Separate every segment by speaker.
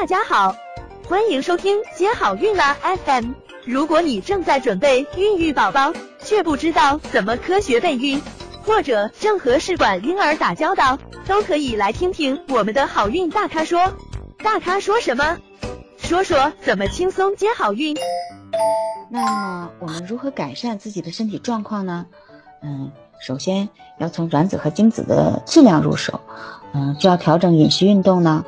Speaker 1: 大家好，欢迎收听接好运啦 FM。如果你正在准备孕育宝宝，却不知道怎么科学备孕，或者正和试管婴儿打交道，都可以来听听我们的好运大咖说。大咖说什么？说说怎么轻松接好运。
Speaker 2: 那么我们如何改善自己的身体状况呢？嗯，首先要从卵子和精子的质量入手。嗯，就要调整饮食、运动呢。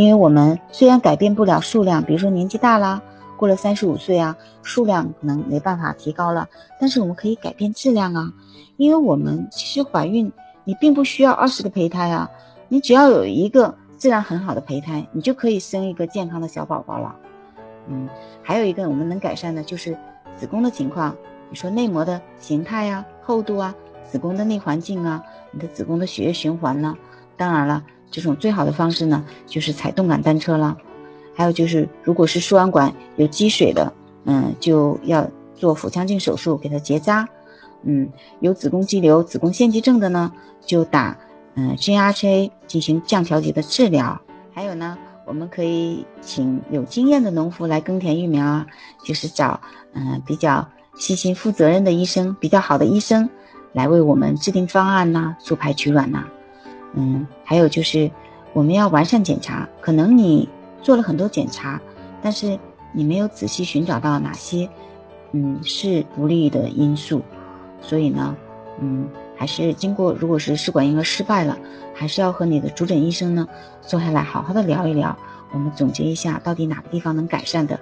Speaker 2: 因为我们虽然改变不了数量，比如说年纪大了，过了三十五岁啊，数量可能没办法提高了，但是我们可以改变质量啊。因为我们其实怀孕，你并不需要二十个胚胎啊，你只要有一个质量很好的胚胎，你就可以生一个健康的小宝宝了。嗯，还有一个我们能改善的就是子宫的情况，你说内膜的形态呀、厚度啊、子宫的内环境啊、你的子宫的血液循环呢。当然了，这种最好的方式呢，就是踩动感单车了。还有就是，如果是输卵管有积水的，嗯，就要做腹腔镜手术给它结扎。嗯，有子宫肌瘤、子宫腺肌症的呢，就打嗯 GHA 进行降调节的治疗。还有呢，我们可以请有经验的农夫来耕田育苗啊，就是找嗯比较细心负责任的医生，比较好的医生来为我们制定方案呐，促排取卵呐。嗯，还有就是我们要完善检查。可能你做了很多检查，但是你没有仔细寻找到哪些嗯是不利的因素，所以呢，嗯，还是经过如果是试管婴儿失败了，还是要和你的主诊医生呢坐下来好好的聊一聊，我们总结一下到底哪个地方能改善的。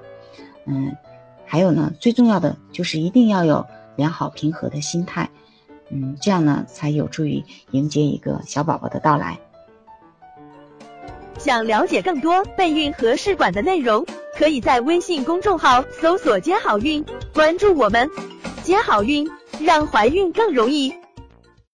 Speaker 2: 嗯，还有呢，最重要的就是一定要有良好平和的心态。嗯，这样呢才有助于迎接一个小宝宝的到来。
Speaker 1: 想了解更多备孕和试管的内容，可以在微信公众号搜索“接好运”，关注我们，接好运，让怀孕更容易。